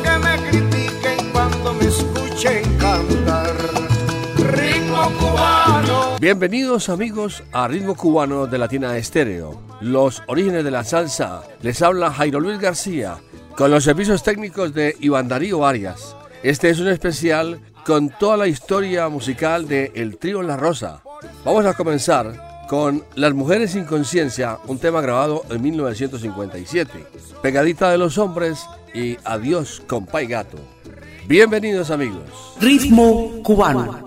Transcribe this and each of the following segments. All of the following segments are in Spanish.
Que me critiquen cuando me escuchen cantar. Ritmo cubano. Bienvenidos amigos a Ritmo Cubano de Latina Estéreo, los orígenes de la salsa. Les habla Jairo Luis García con los servicios técnicos de Iván Darío Arias. Este es un especial con toda la historia musical de El Trío La Rosa. Vamos a comenzar con Las Mujeres sin Conciencia, un tema grabado en 1957, Pegadita de los Hombres y Adiós Compay Gato. Bienvenidos amigos. Ritmo cubano.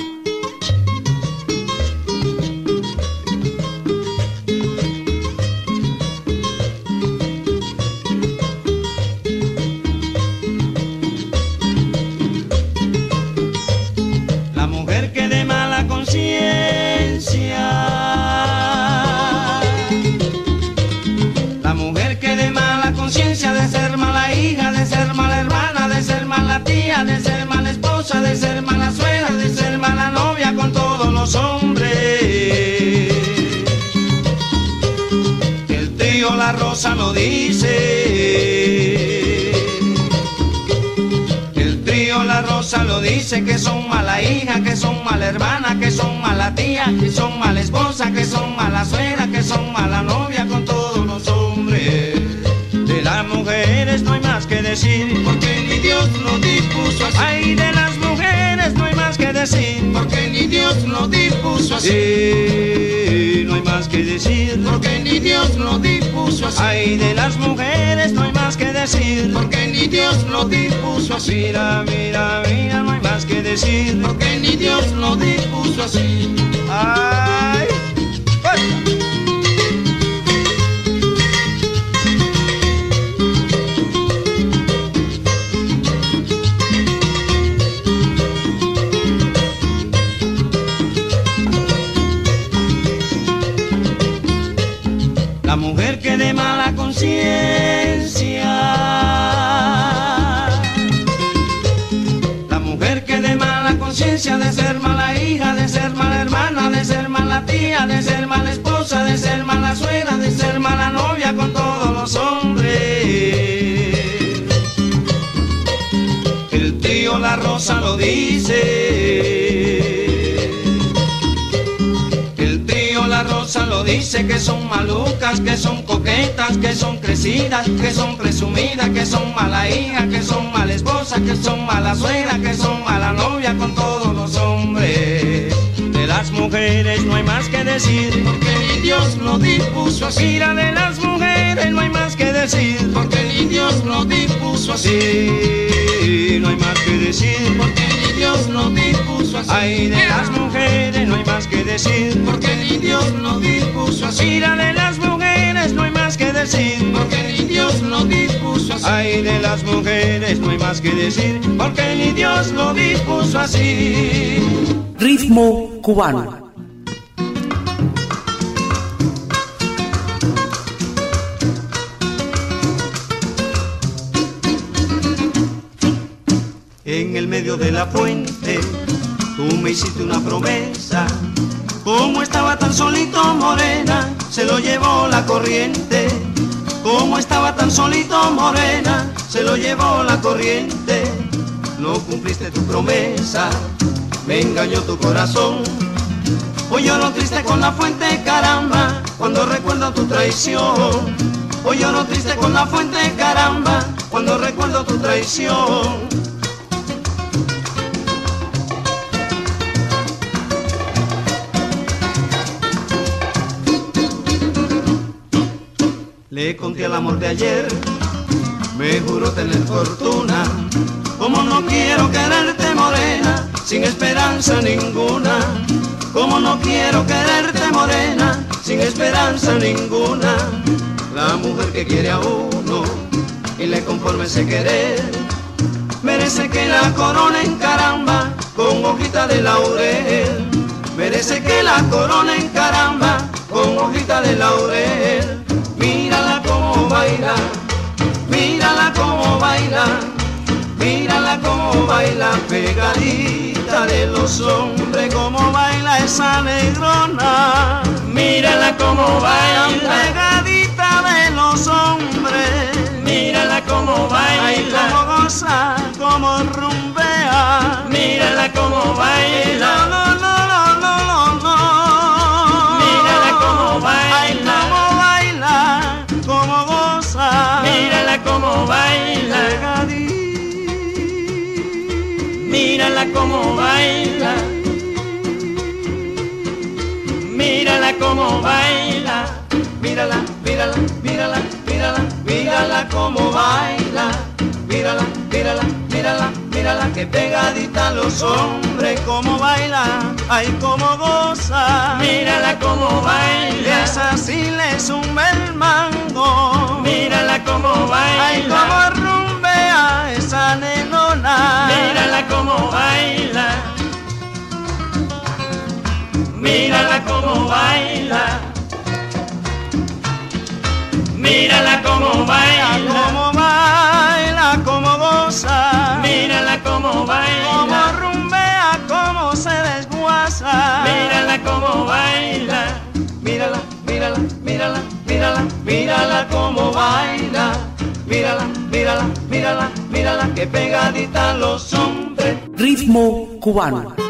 Tío La Rosa lo dice. El trío La Rosa lo dice que son mala hija, que son mala hermana, que son mala tía, que son mala esposa, que son mala suegra, que son mala novia con todos los hombres. De las mujeres no hay más que decir, porque ni Dios lo dispuso así. Ay, de las decir, porque ni Dios lo dispuso así. no hay más que decir, porque ni Dios lo dispuso así. Ay, de las mujeres no hay más que decir, porque ni Dios lo dispuso así. Mira, mira, mira, no hay más que decir, porque ni Dios lo dispuso así. Ay, de ser mala hija, de ser mala hermana, de ser mala tía, de ser mala esposa, de ser mala suegra, de ser mala novia con todos los hombres. El tío La Rosa lo dice. El trío La Rosa lo dice que son malucas, que son coquetas, que son crecidas, que son presumidas, que son mala hija, que son mala esposa, que son mala suegra, que son mala novia con todos De las mujeres no hay más que decir, porque ni Dios lo dispuso así. Mira, de las mujeres no hay más que decir, porque ni Dios lo dispuso así. No hay más que decir, porque ni Dios lo dispuso así. Ay, de las mujeres no hay más que decir, porque ni Dios lo dispuso así. Mira, de las mujeres no hay más que decir, porque ni Dios lo dispuso así. Ay, de las mujeres no hay más que decir, porque ni Dios lo dispuso así. Ritmo cubano. En el medio de la fuente, tú me hiciste una promesa. Como estaba tan solito morena, se lo llevó la corriente. Como estaba tan solito morena, se lo llevó la corriente. No cumpliste tu promesa, me engañó tu corazón. Hoy lloro triste con la fuente, caramba, cuando recuerdo tu traición. Hoy lloro triste con la fuente, caramba, cuando recuerdo tu traición. Le conté el amor de ayer, me juró tener fortuna. Como no quiero quererte morena, sin esperanza ninguna. Como no quiero quererte morena, sin esperanza ninguna. La mujer que quiere a uno y le por ese querer. Merece que la corona en caramba con hojita de laurel. Merece que la corona en caramba con hojita de laurel. Mírala como baila, mírala como baila, mírala como baila pegadita de los hombres, como baila esa negrona. Mírala como baila pegadita de los hombres. Mírala como baila, Ay, como goza, como rumbea. Mírala como baila. No, no, no, no, no, Mírala como baila. Mírala como baila. Mírala como baila. Mírala, mírala, mírala, mírala, mírala como baila. Mírala, mírala, mírala, mírala que pegadita los hombres como baila, ay como goza. Mírala como baila, esa sí le suma el mango. Mírala como baila, ay como rumbea esa nenona. Mírala como baila. Mírala como baila. Mírala como baila, como baila, como goza. Mírala como baila, como rumbea, como se desguaza. Mírala como baila, mírala, mírala, mírala, mírala, mírala como baila. Mírala, mírala, mírala, mírala que pegadita los hombres. Ritmo cubano.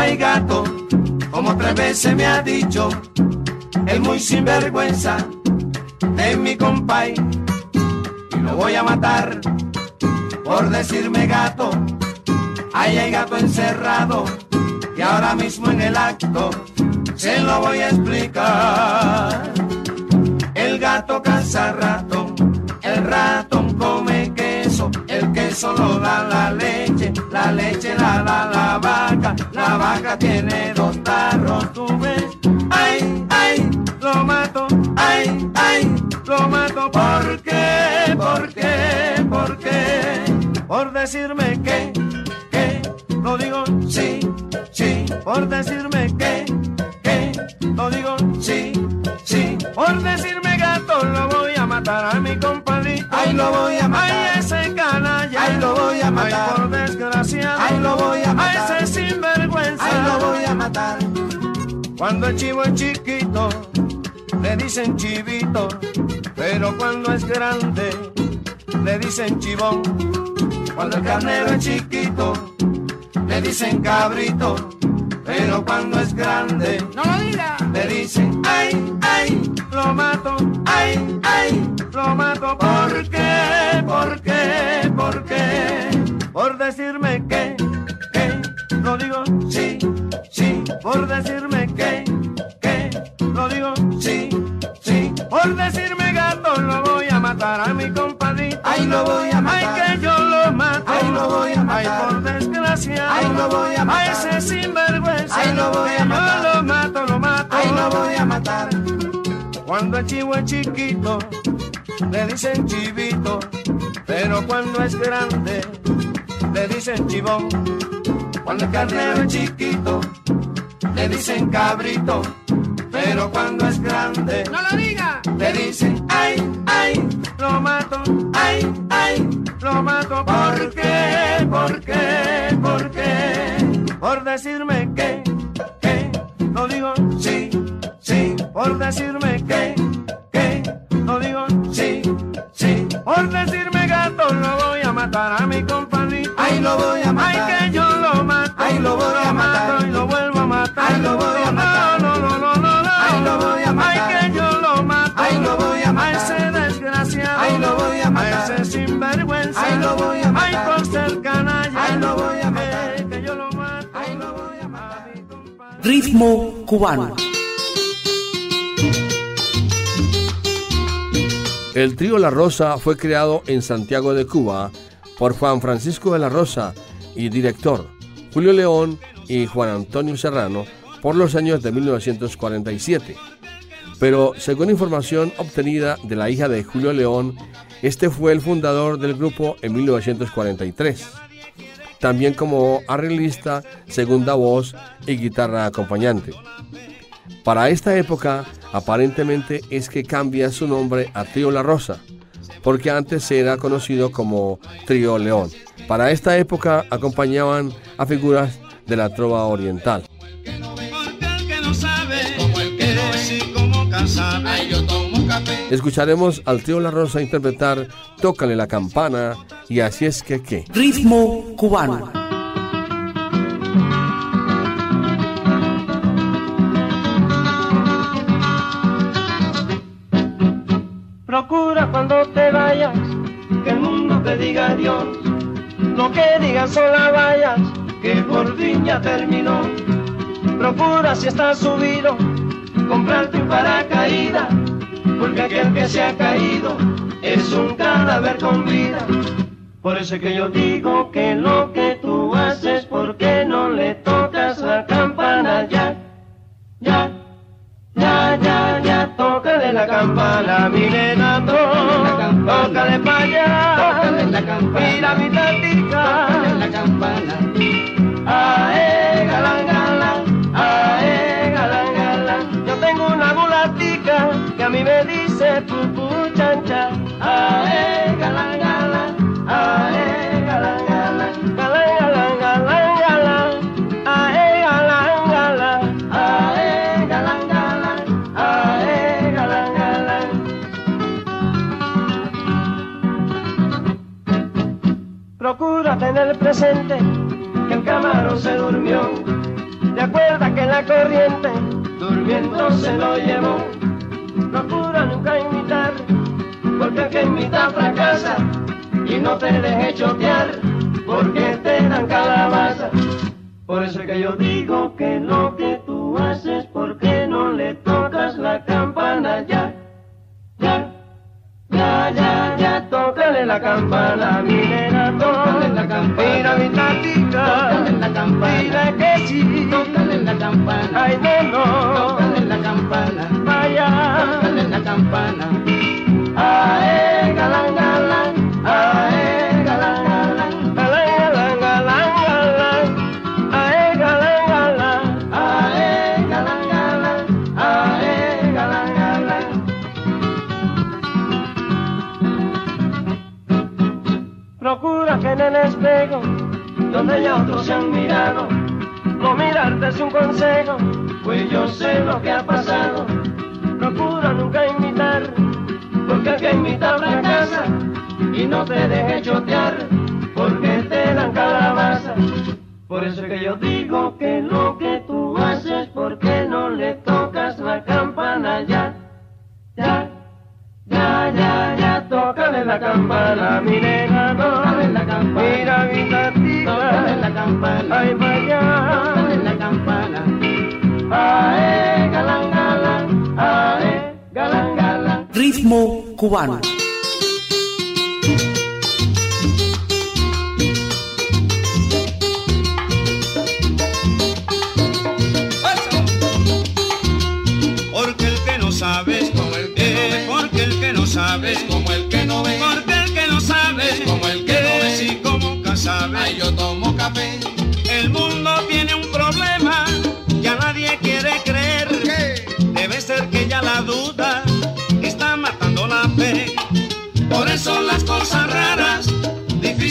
Compa y gato, como tres veces me ha dicho, el muy sinvergüenza es mi compay y lo voy a matar por decirme gato. Ahí hay gato encerrado y ahora mismo en el acto se lo voy a explicar. El gato cansa rato, el ratón come queso, el queso lo da la leche, la leche la da la vaca, la vaca tiene dos tarros, tú ves. Ay, ay, lo mato, ay, ay, lo mato, ¿por qué? ¿Por qué? ¿Por qué? Por decirme que, que, lo digo sí, sí, por decirme que, que, lo digo sí, sí, por decirme gato lo voy a matar a mi compadrito. Ay, lo voy a matar. Matar. Cuando el chivo es chiquito, le dicen chivito, pero cuando es grande, le dicen chivón. Cuando el carnero es chiquito, le dicen cabrito, pero cuando es grande, No lo diga. le dicen, ay, ay, a ese sinvergüenza. Ay, lo voy a matar. Yo lo mato, lo mato. Ay, lo voy a matar. Cuando el chivo es chiquito, le dicen chivito, pero cuando es grande, le dicen chivón. Cuando el carnero es chiquito, le dicen cabrito, pero cuando es grande, No lo diga. le dicen ay, ay, lo mato, ay, ay, lo mato. ¿Por qué? ¿Por qué? Decirme que, que, lo digo sí, sí. Por decirme Cubano. El trío La Rosa fue creado en Santiago de Cuba por Juan Francisco de la Rosa y director Julio León y Juan Antonio Serrano por los años de 1947. Pero según información obtenida de la hija de Julio León, este fue el fundador del grupo en 1943. También como arreglista, segunda voz y guitarra acompañante. Para esta época, aparentemente es que cambia su nombre a Trío La Rosa, porque antes era conocido como Trío León. Para esta época acompañaban a figuras de la trova oriental. Escucharemos al Trío La Rosa interpretar Tócale la campana y así es que qué. Ritmo cubano. Procura cuando te vayas que el mundo te diga adiós. Lo que digas son las vallas que por fin ya terminó. Procura si estás subido comprarte un paracaídas, porque aquel que se ha caído es un cadáver con vida. Por eso es que yo digo que lo que tú haces, ¿por qué no le tocas la campana ya? Ya, ya, ya, ya, tócale la campana, mi nena, tócale pa' allá, tócale la campana, mira mi tatica, tócale la campana, ae, galán, galán, ae, galán, galán, yo tengo una mulatica que a mí me dice pupu chancha, ae, galán, galán, ae, galán, galán, galán, galán, galán, galán, galán, galán, ae, galán, galán, tener presente que el camarón se durmió. Te acuerdas que la corriente durmiendo se lo llevó. Procura nunca imitar, porque el que imita fracasa. Y no te dejes chotear, porque te dan calabaza. Por eso es que yo digo que lo Ritmo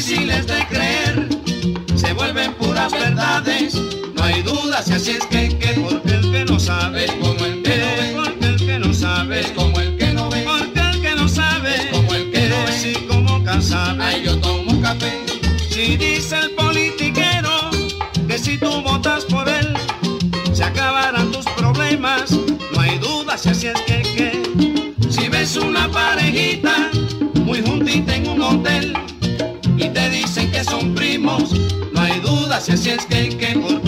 difíciles de creer, se vuelven puras verdades. No hay dudas y así es que, que porque el que no sabe es como el que no ve, porque el que no sabe es como el que no ve, porque el que no sabe es como el que no ve, si como sabe. Ay, yo tomo café. Si dice el politiquero que si tú votas por él, se acabarán tus problemas. No hay dudas y así es que, que si ves una parejita muy juntita en un hotel hay y así es que, no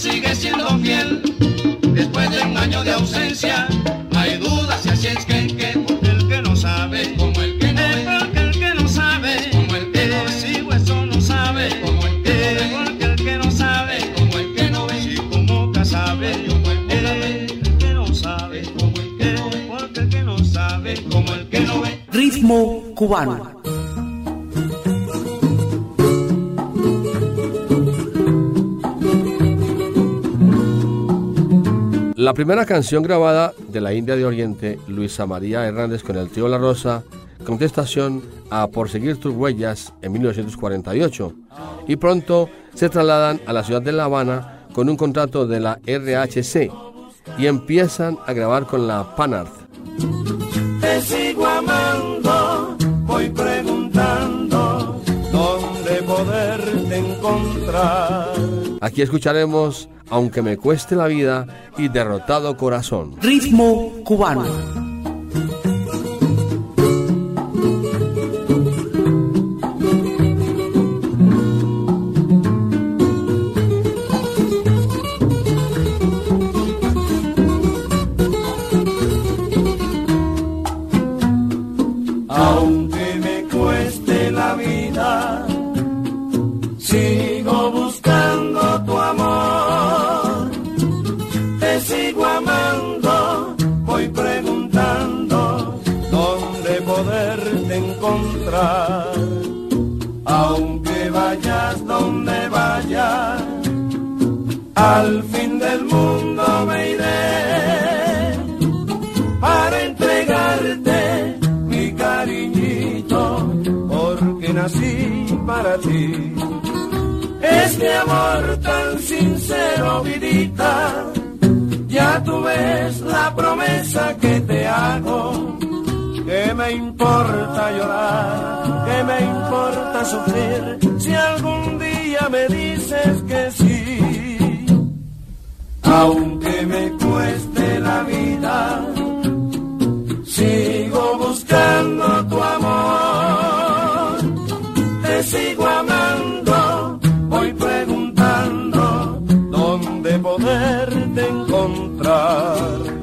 sigue siendo fiel, después de un año de ausencia, no hay duda si así es que, que porque el que no sabe, Como el que no eh, ve. porque el que no sabe, Como el que no eh, ve. si hueso no sabe, Como el que no eh, ve. porque el que no sabe, Como el que no ve. si como que sabe, Como el que no eh, el que no sabe, Como el que no ve. porque el que no sabe, Como el que no ve. Ritmo cubano. La primera canción grabada de la India de Oriente, Luisa María Hernández con el trío La Rosa, contestación a Por seguir tus huellas en 1948. Y pronto se trasladan a la ciudad de La Habana con un contrato de la RHC y empiezan a grabar con la Panart. Te sigo amando, voy preguntando dónde poderte encontrar. Aquí escucharemos Aunque me cueste la vida y Derrotado Corazón. Ritmo cubano. Poderte encontrar.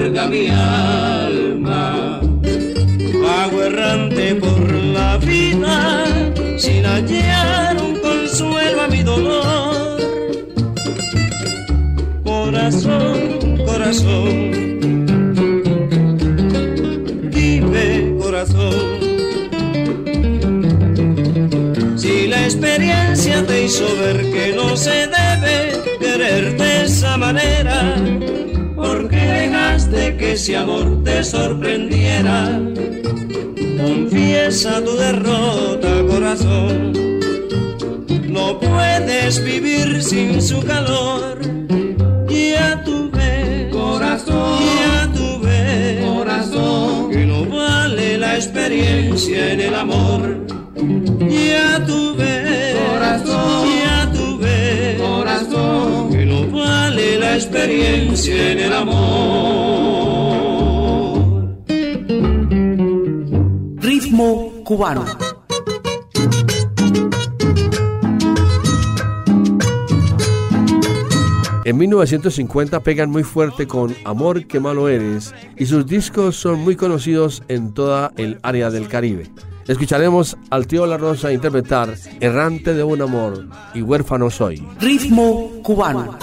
amarga mi alma. Vago errante por la vida, sin hallar un consuelo a mi dolor. Corazón, corazón, vive corazón. Si la experiencia te hizo ver que no se debe quererte de esa manera, ese amor te sorprendiera. Confiesa tu derrota, corazón. No puedes vivir sin su calor. Ya tuve, corazón, ya tuve, corazón, que no vale la experiencia en el amor. Ya tuve, corazón, la experiencia en el amor. cubano. En 1950 pegan muy fuerte con Amor que malo eres y sus discos son muy conocidos en toda el área del Caribe. Escucharemos al tío La Rosa interpretar Errante de un amor y huérfano soy. Ritmo cubano.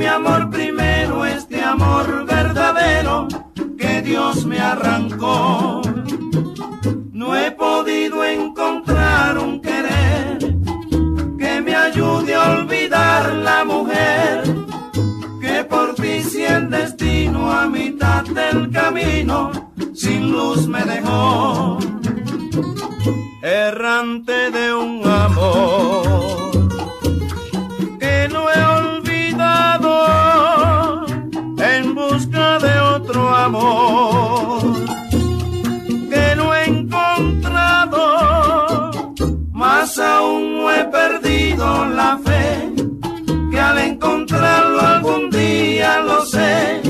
Mi amor primero, este amor verdadero que Dios me arrancó. No he podido encontrar un querer que me ayude a olvidar la mujer que por ti si el destino a mitad del camino sin luz me dejó. Errante de un amor que no he amor que no he encontrado, más aún he perdido la fe, que al encontrarlo algún día lo sé.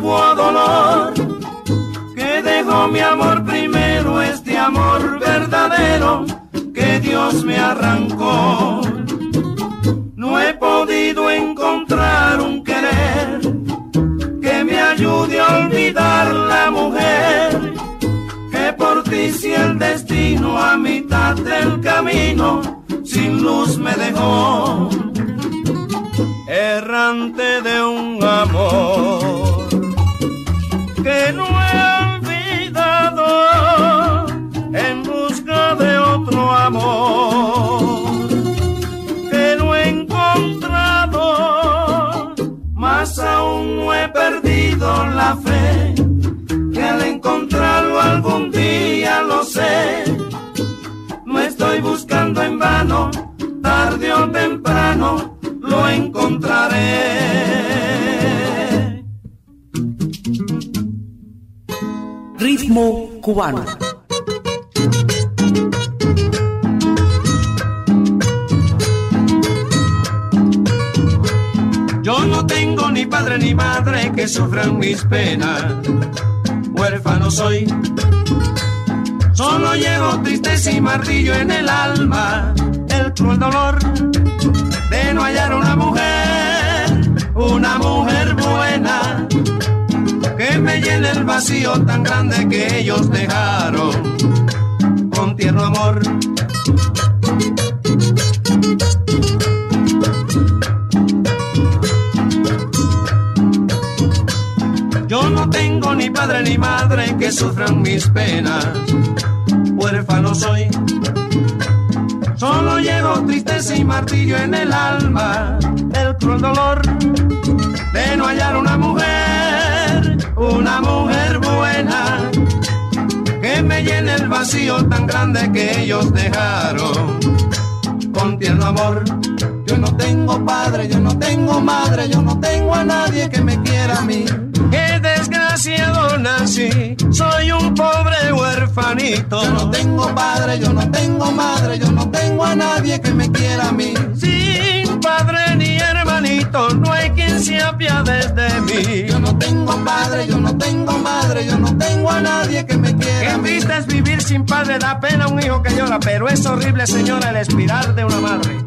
antiguo dolor. Que dejó mi amor primero, este amor verdadero que Dios me arrancó. No he podido encontrar un querer que me ayude a olvidar la mujer. Que por ti si el destino a mitad del camino sin luz me dejó. Errante de un amor no he olvidado en busca de otro amor que no he encontrado, más aún no he perdido la fe que al encontrarlo algún día lo sé. No estoy buscando en vano, tarde o temprano lo encontraré. Ritmo cubano. Yo no tengo ni padre ni madre que sufran mis penas. Huérfano soy. Solo llevo tristeza y martillo en el alma. El cruel dolor de no hallar una mujer, una mujer buena, que me llene el vacío tan grande que ellos dejaron con tierno amor. Yo no tengo ni padre ni madre que sufran mis penas, huérfano soy. Solo llevo tristeza y martillo en el alma, el cruel dolor de no hallar una mujer, una mujer buena, que me llene el vacío tan grande que ellos dejaron con tierno amor. Yo no tengo padre, yo no tengo madre, yo no tengo a nadie que me quiera a mí. Qué desgraciado nací, soy un pobre huerfanito. Yo no tengo padre, yo no tengo madre, yo no tengo a nadie que me quiera a mí. Sin padre hermanito, no hay quien se apiade de mí. Yo no tengo padre, yo no tengo madre, yo no tengo a nadie que me quiera a mí. Qué es vivir sin padre, da pena un hijo que llora, pero es horrible, señora, el espiral de una madre.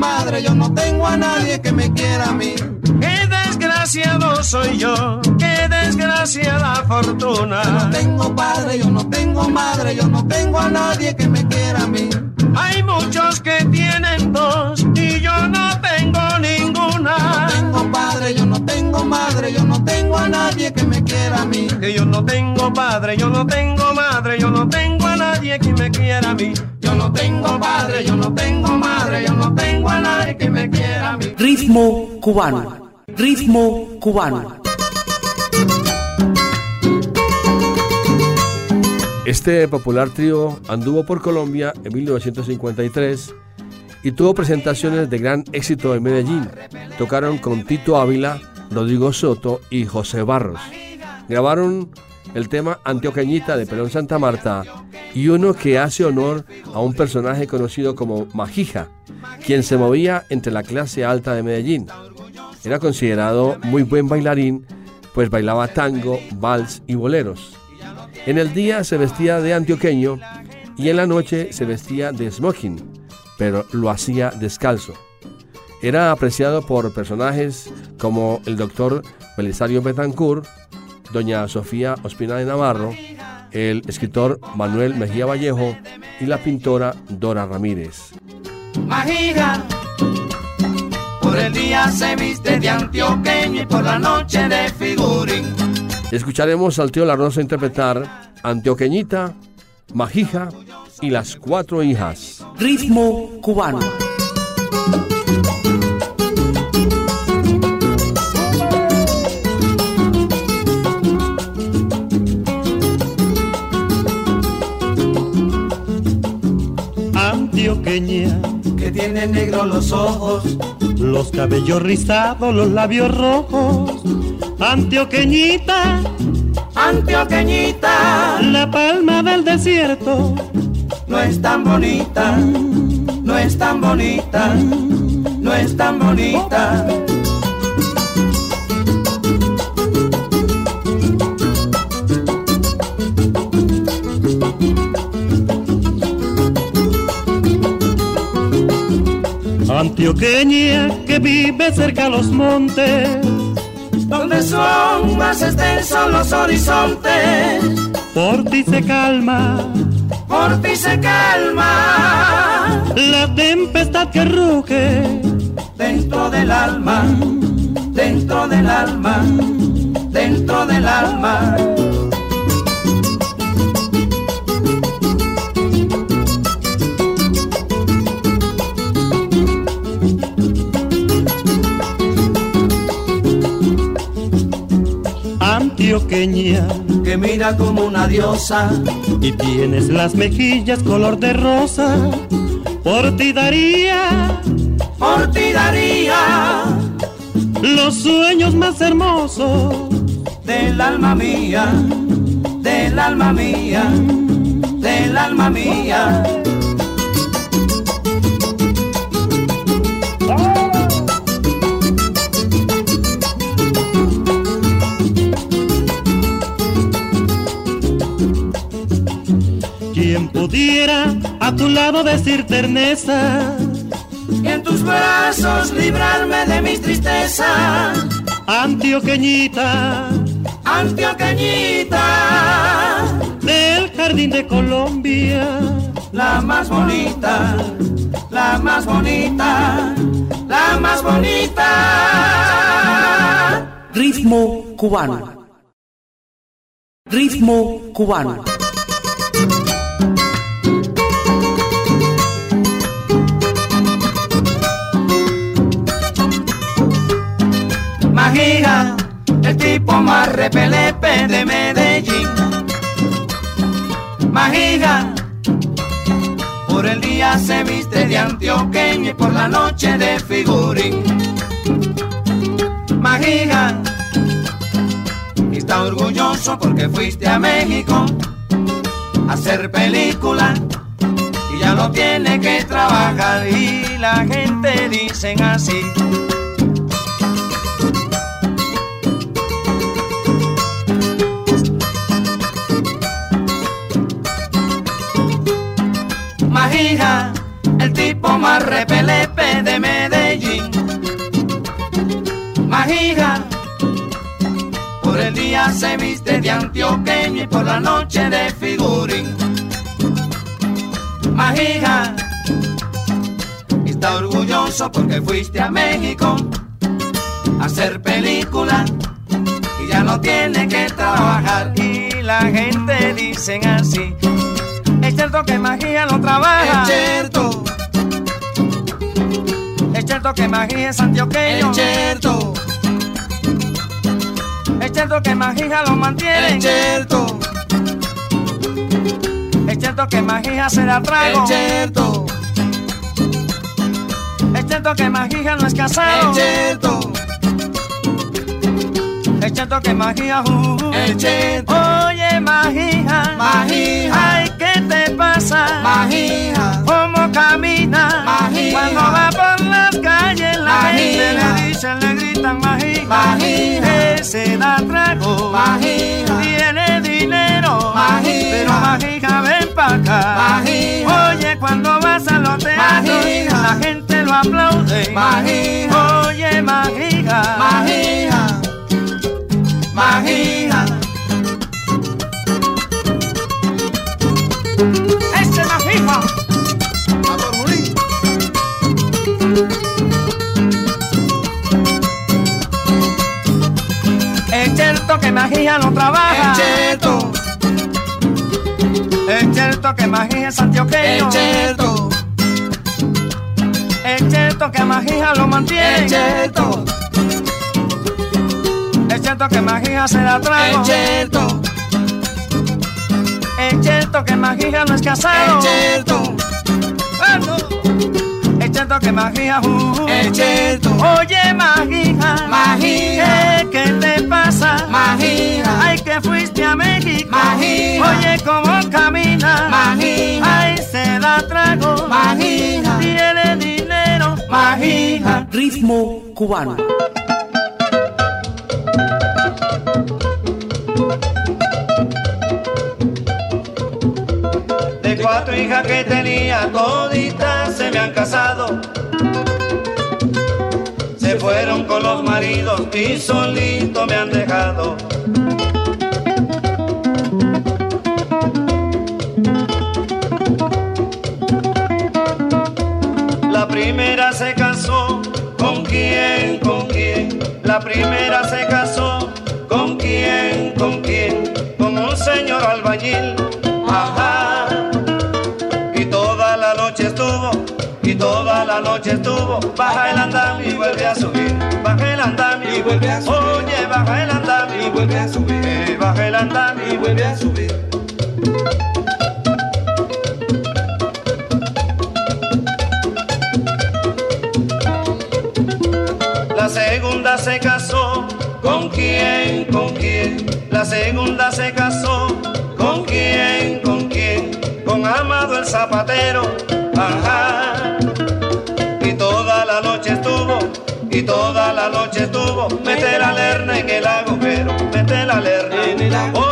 Madre, yo no tengo a nadie que me quiera a mí. Qué desgraciado soy yo, qué desgraciada fortuna. Yo no tengo padre, yo no tengo madre, yo no tengo a nadie que me quiera a mí. Hay muchos que tienen dos y yo no tengo ninguna. Yo no tengo padre, yo no tengo madre, yo no tengo a nadie que me quiera a mí. Que yo no tengo padre, yo no tengo madre, yo no tengo a nadie que me quiera a mí. Yo no tengo padre, yo no tengo madre, yo no tengo a nadie que me quiera. Ritmo cubano. Ritmo cubano. Este popular trío anduvo por Colombia en 1953 y tuvo presentaciones de gran éxito en Medellín. Tocaron con Tito Ávila, Rodrigo Soto y José Barros. Grabaron el tema Antioqueñita de Perón Santa Marta y uno que hace honor a un personaje conocido como Majija, quien se movía entre la clase alta de Medellín. Era considerado muy buen bailarín, pues bailaba tango, vals y boleros. En el día se vestía de antioqueño y en la noche se vestía de smoking, pero lo hacía descalzo. Era apreciado por personajes como el doctor Belisario Betancourt, doña Sofía Ospina de Navarro, el escritor Manuel Mejía Vallejo y la pintora Dora Ramírez. Majija, por el día se viste de antioqueño y por la noche de figurín. Escucharemos al tío La Rosa interpretar Antioqueñita, Majija y las cuatro hijas. Ritmo cubano. Tiene negro los ojos, los cabellos rizados, los labios rojos. Antioqueñita, antioqueñita, la palma del desierto. no es tan bonita, no es tan bonita, no es tan bonita. Antioqueña que vive cerca a los montes, donde son más extensos los horizontes. Por ti se calma, por ti se calma la tempestad que ruge dentro del alma, dentro del alma, dentro del alma. Que mira como una diosa y tienes las mejillas color de rosa. Por ti daría, por ti daría los sueños más hermosos del alma mía, del alma mía, del alma mía. A tu lado decir terneza y en tus brazos librarme de mis tristezas. Antioqueñita, Antioqueñita, del jardín de Colombia, la más bonita, la más bonita, la más bonita. Ritmo cubano. Ritmo cubano. El tipo más repelepe de Medellín. Magija, por el día se viste de antioqueño y por la noche de figurín. Magija, está orgulloso porque fuiste a México a hacer película y ya no tiene que trabajar y la gente dicen así. El tipo más repelepe de Medellín. Magija, por el día se viste de antioqueño y por la noche de figurín. Magija, está orgulloso porque fuiste a México a hacer película y ya no tiene que trabajar y la gente dicen así cierto que magia no trabaja. Es cierto. Es cierto que magia es antioqueño. Es cierto. Es cierto que magia lo mantiene. Es cierto. Es cierto que magia se da trago. Es cierto. Es cierto que magia no es casado. Es cierto. Es cierto que magia, uh, es cierto. Oye, magia, magia, ay, ¿qué te Magia, ¿cómo camina? Magia, cuando va por las calles, la gente le dicen, le gritan magia, magia, ese da trago, magia, tiene dinero, magia, pero magia, ven pa' acá, magia, oye, cuando vas a los teatros, la gente lo aplaude, magia, oye, magia, magia Magija. Cierto que Magija no trabaja. Es cierto. Es cierto que Magija es antioqueño. Es cierto. Es cierto que Magija lo mantiene. Es cierto. Es cierto que magia se da trago. Es cierto. Es cierto que magia no es casado. Es cierto. Bueno. Cierto que magia. Uh, es cierto. Oye, magia. Magia. ¿Qué, te pasa? Magia. Ay, que fuiste a México. Magia. Oye, cómo camina. Magia. Ay, se da trago. Magia. Tiene dinero. Magia. Ritmo cubano. cuatro hijas que tenía, toditas se y solito me han dejado. La primera se casó, ¿con quién? ¿Con quién? La primera se casó, ¿con quién? ¿Con quién? Con un señor albañil, noche estuvo, baja el andamio y vuelve a subir, baja el andamio y vuelve a subir. Oye, baja el andamio y vuelve a subir, eh, baja el andamio y vuelve a subir. La segunda se casó, ¿con quién? ¿Con quién? La segunda se casó, ¿con quién? ¿Con quién? Con Amado el zapatero, ajá. Y toda la noche estuvo, y toda la noche estuvo, mete la lerna en el agujero, mete la lerna, en el agujero.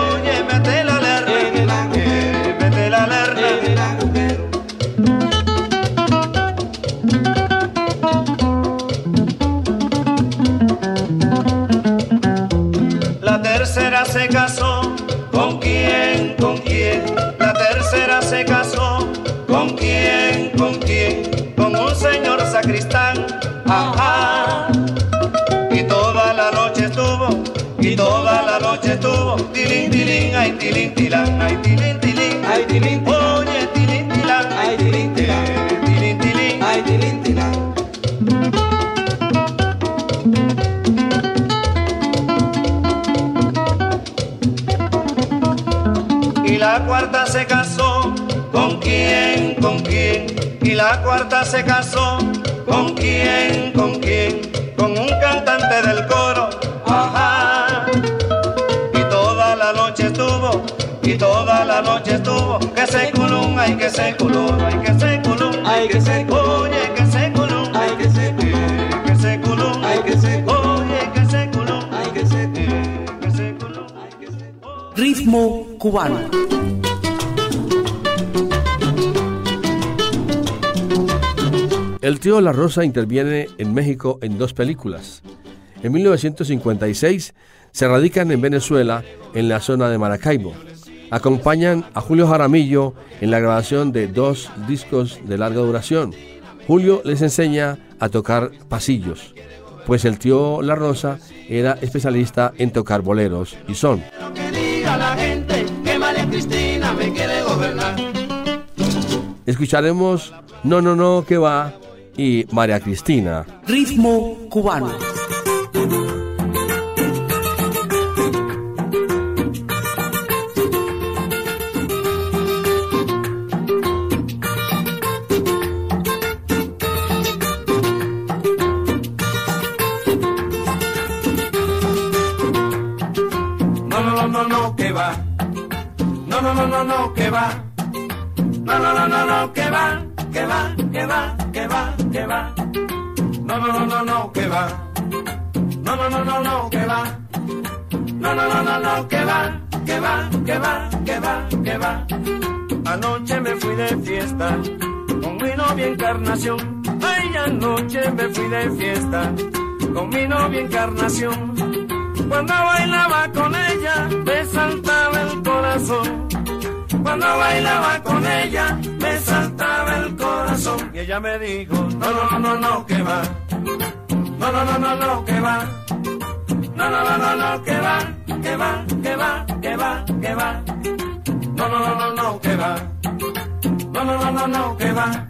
Noche estuvo, tilín, tilín, ay, tilín, tilán, ay, tilín, tilín, ay, tilín, oye, tilín, tilán, ay, tilín, tilán, tilín, tilín, ay, tilín, tilán. Y la cuarta se casó, ¿con quién? ¿Con quién? Y la cuarta se casó, ¿con quién? ¿Con quién? Con un cantante del coro, ajá. Toda la noche estuvo, que se culum, ay que se culum, ay que se culum, ay que se oye que se culum, ay que se que se culum, ay que se oye que se culum, ay que se que se culum, ay que se. Ritmo cubano. El tío La Rosa interviene en México en dos películas. En 1956 se radican en Venezuela, en la zona de Maracaibo. Acompañan a Julio Jaramillo en la grabación de dos discos de larga duración. Julio les enseña a tocar pasillos, pues el tío La Rosa era especialista en tocar boleros y son. Escucharemos No, no, no, que va y María Cristina. Ritmo cubano. No, no, que va. No, no, no, no, no, que va. No, no, no, no, no, que va. Que va, que va, que va, que va. No, no, no, no, no, que va. No, no, no, no, no, que va. No, no, no, no, no, que va. Que va, que va, que va, que va. Anoche me fui de fiesta con mi novia Encarnación. Ay, anoche me fui de fiesta con mi novia Encarnación. Cuando bailaba con ella, me saltaba el corazón. Cuando bailaba con ella, me saltaba el corazón. Y ella me dijo, no, no, no, no, no, que va. No, no, no, no, no, que va. No, no, no, no, no, que va. Que va, que va, que va, que va. No, no, no, no, no, que va. No, no, no, no, no, que va.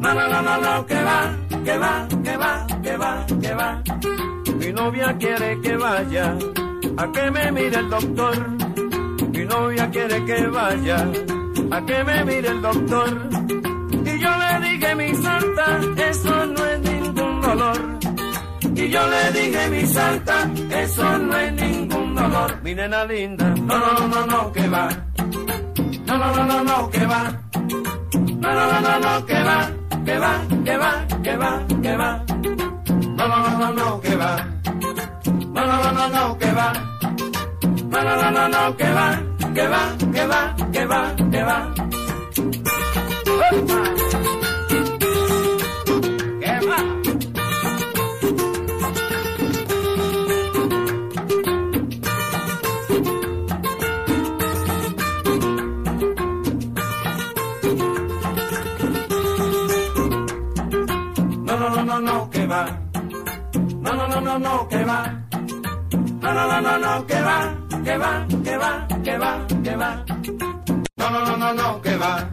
No, no, no, no, no, que va, que va, que va, que va, que va. Mi novia quiere que vaya a que me mire el doctor. Mi novia quiere que vaya a que me mire el doctor. Y yo le dije, mi santa, eso no es ningún dolor. Y yo le dije, mi santa, eso no es ningún dolor. Mi nena linda, no, no, no, no, no, que va. No, no, no, no, no, que va. No, no, no, no, no, que va. Que va, que va, que va, que va. No, no, no, no, no, que va. No, no, no, no, no, que va. No, no, no, no, no, que va. Que va, que va, que va, que va. ¡Upa! No, que va. No, no, no, no, no, que va, que va, que va, que va, que va. No, no, no, no, no, que va.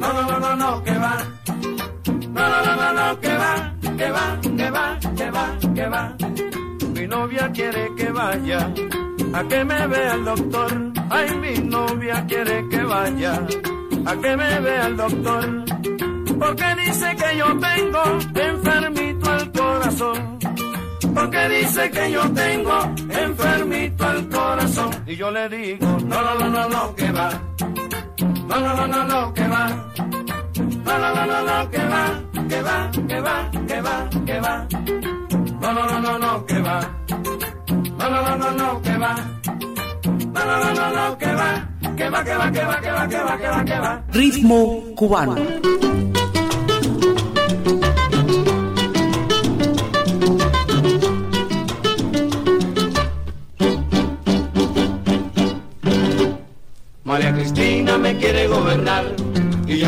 No, no, no, no, no, que va. No, no, no, no, no, que va, que va, que va, que va, que va. Mi novia quiere que vaya a que me vea el doctor. Ay, mi novia quiere que vaya a que me vea el doctor. Porque dice que yo tengo enfermito el corazón. Porque dice que yo tengo enfermito el corazón. Y yo le digo, no, no, no, no, no, que va. No, no, no, no, no, que va. No, no, no, no, no, que va, que va, que va, que va, que va. No, no, no, no, no, que va. No, no, no, no, no, que va. No, no, no, no, no, que va. Que va, que va, que va, que va, que va, que va, que va. Ritmo cubano.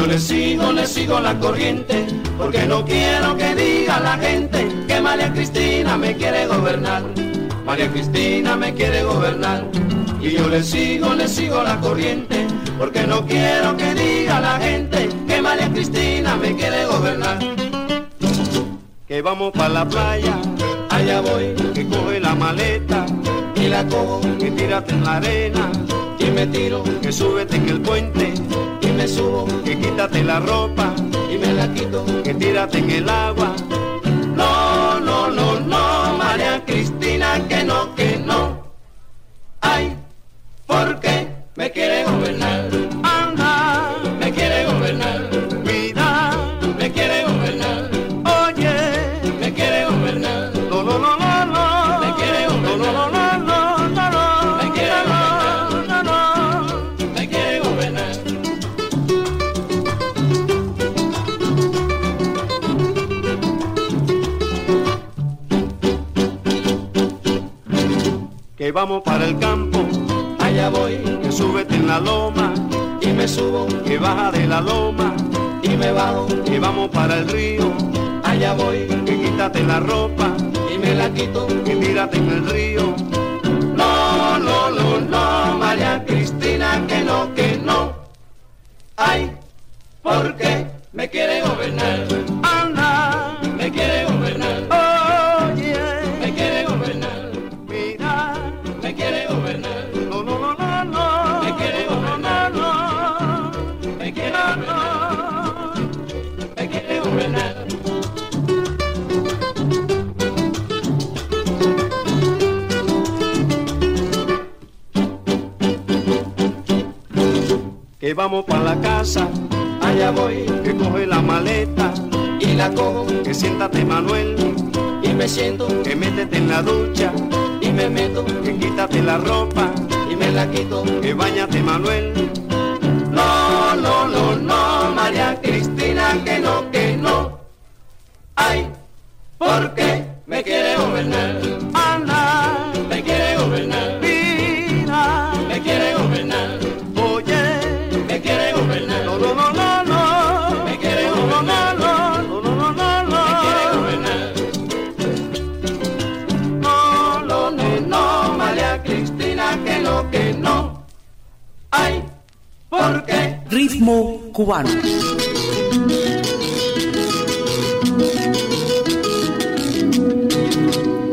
Le sigo, le sigo la corriente porque no quiero que diga la gente que María Cristina me quiere gobernar. María Cristina me quiere gobernar y yo le sigo, le sigo la corriente porque no quiero que diga la gente que María Cristina me quiere gobernar. Que vamos para la playa, allá voy, que coge la maleta y la cojo, que tírate en la arena que súbete en el puente y me subo, que quítate la ropa y me la quito, que tírate en el agua. No, no, no, no, María Cristina, que no, que vamos para el campo, allá voy, que súbete en la loma y me subo, que baja de la loma y me bajo, que vamos para el río, allá voy, que quítate la ropa y me la quito, que tírate en el río. No, no, no, no, María Cristina, que no. Vamos para la casa, allá voy, que coge la maleta y la cojo, que siéntate Manuel, y me siento, que métete en la ducha y me meto, que quítate la ropa y me la quito, que bañate Manuel. No, no, no, no, María Cristina, que no, que no. Ay, porque me quiere gobernar.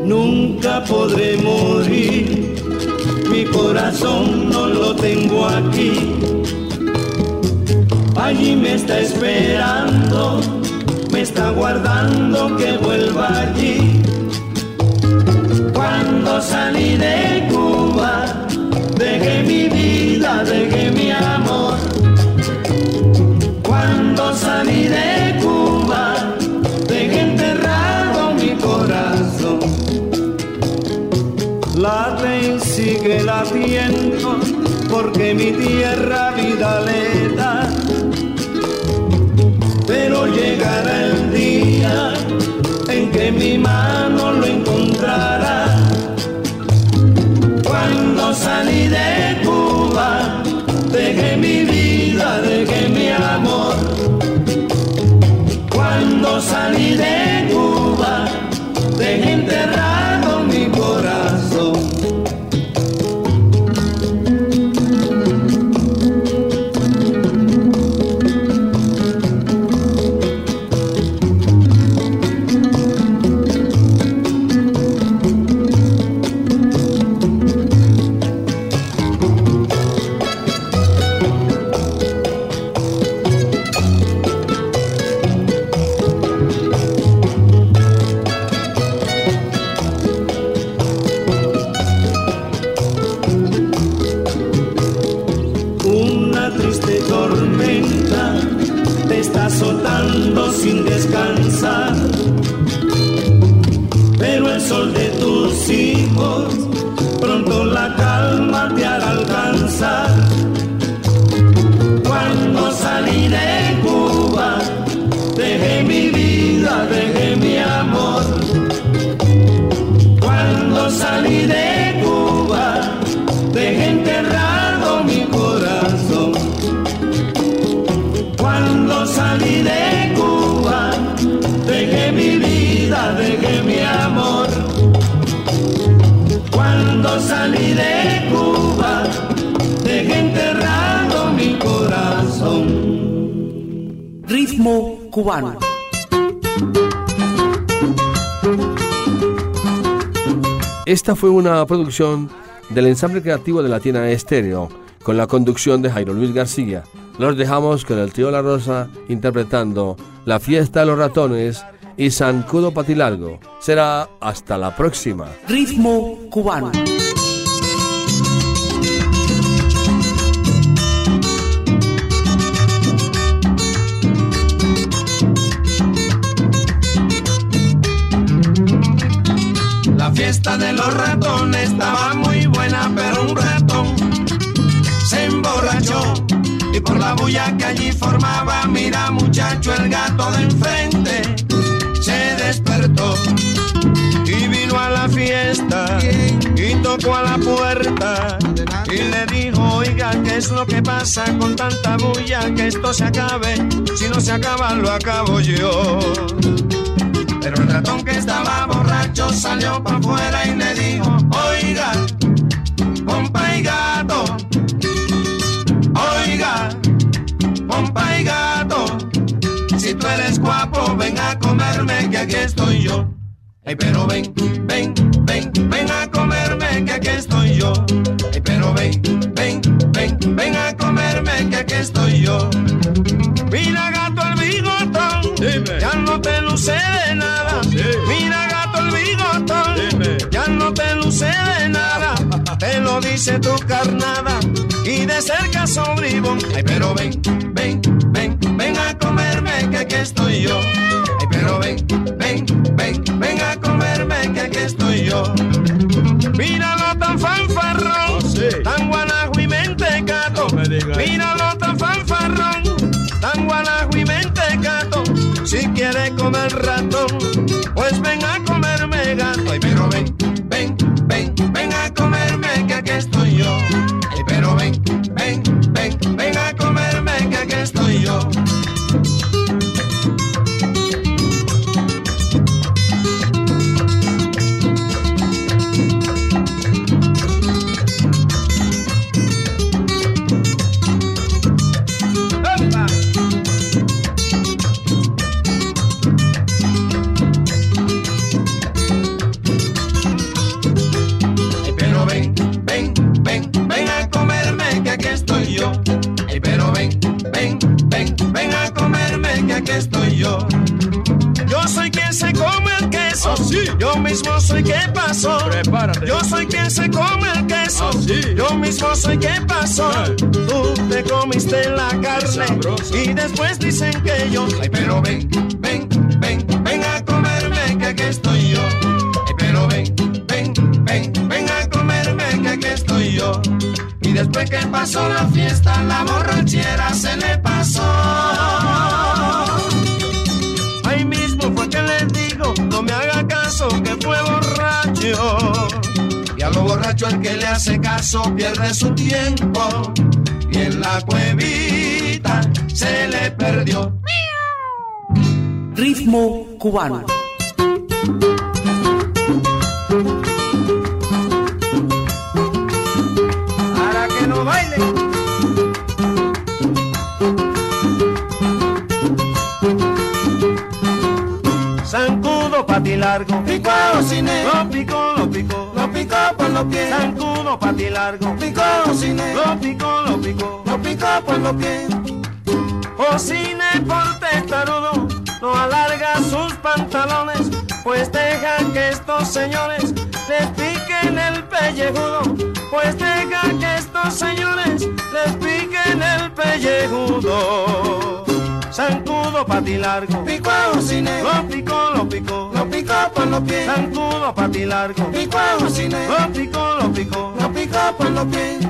Nunca podré morir, mi corazón no lo tengo aquí. Allí me está esperando, me está guardando que vuelva allí. Cuando salí de Cuba, dejé mi vida, dejé mi amor. Salí de Cuba, dejé enterrado mi corazón. Late y sigue latiendo, porque mi tierra vida le da. Pero llegará el día en que mi mano lo encontrará. Cuando salí de Cuba, dejé fue una producción del ensamble creativo de Latina Estéreo, con la conducción de Jairo Luis García. Los dejamos con el tío La Rosa interpretando La fiesta de los ratones y Sancudo Patilargo. Será hasta la próxima. Ritmo cubano. Fiesta de los ratones estaba muy buena, pero un ratón se emborrachó. Y por la bulla que allí formaba, mira muchacho, el gato de enfrente se despertó. Y vino a la fiesta y tocó a la puerta y le dijo, oiga, ¿qué es lo que pasa con tanta bulla? Que esto se acabe, si no se acaba lo acabo yo. Pero el ratón que estaba borracho salió para afuera y le dijo, oiga, compa y gato, oiga, compa y gato, si tú eres guapo, ven a comerme que aquí estoy yo. Ay, pero ven, ven, ven, ven a comerme que aquí estoy yo. Ay, pero ven, ven, ven, ven a comerme que aquí estoy yo. No te luce de nada. Mira gato el bigotón, ya no te luce de nada. Te lo dice tu carnada y de cerca sobribón. Ay, pero ven, ven, ven, ven a comerme que aquí estoy yo. Ay, pero ven, ven, ven, comer ratón, después dicen que yo. Ay, pero ven, ven, ven, ven a comerme que aquí estoy yo. Ay, pero ven, ven, ven, ven a comerme que aquí estoy yo. Y después que pasó la fiesta, la borrachera se le pasó. Ahí mismo fue que le digo, no me haga caso, que fue borracho. Y a lo borracho el que le hace caso pierde su tiempo. Y en la cuevita perdió. Ritmo cubano. Para que no baile. Zancudo pati largo, Pico a cine, lo picó, lo picó, lo picó por los pies. Zancudo pati largo, Pico a cine, lo picó, lo picó. lo picó por los pies. Cocine por testarudo, no alarga sus pantalones, pues deja que estos señores les piquen el pellejudo, pues deja que estos señores les piquen el pellejudo. Zancudo pati largo, Pico a lo picó, lo picó. lo picó por los pies. Zancudo pati largo, Pico a lo picó, lo picó. lo picó por los pies.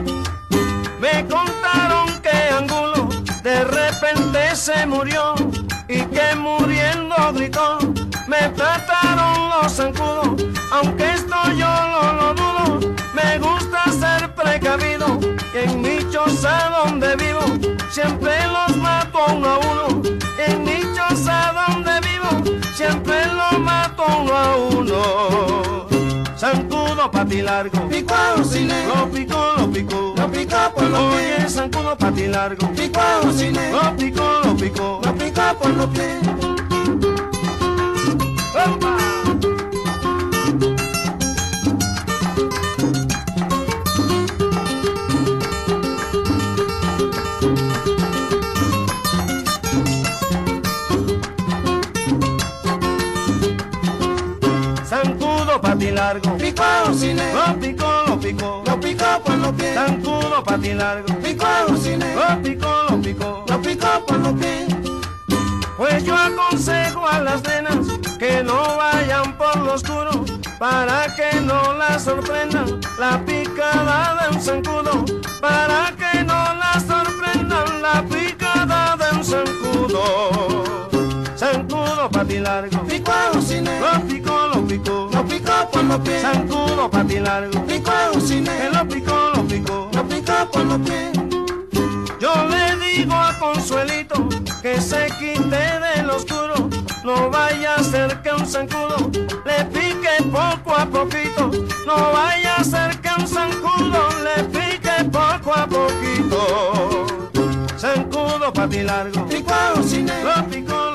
Me contaron que Angulo de repente se murió y que muriendo gritó. Me trataron los zancudos, aunque esto yo no lo dudo. Me gusta ser precavido y en mi choza donde vivo siempre los mato uno a uno. En mi choza donde vivo siempre los mato uno a uno pati largo, pico a Ucine, lo picó, lo picó, lo picó por los oye pies, zancudo pati largo, pico a Ucine, lo picó, lo picó, lo picó por los pies. ¡Opa! Largo, Pico a Ucine, lo picó, lo picó, lo picó por los pies, zancudo pati largo, pico a Ucine, lo picó, lo picó. lo picó por los pies. Pues yo aconsejo a las nenas que no vayan por lo oscuro para que no las sorprendan. La picada de un zancudo, para que no las sorprendan. La picada de un zancudo. Zancudo pati largo, Pico a Ucine, lo picó, lo picó. lo picó por los pies, Zancudo pati largo, pico a Ucine, lo picó, lo picó. lo picó por los pies. Yo le digo a Consuelito que se quite del oscuro. No vaya a ser que un zancudo le pique poco a poquito. No vaya a ser que un zancudo le pique poco a poquito. Zancudo pati largo, Pico a Ucine, lo picó, lo picó.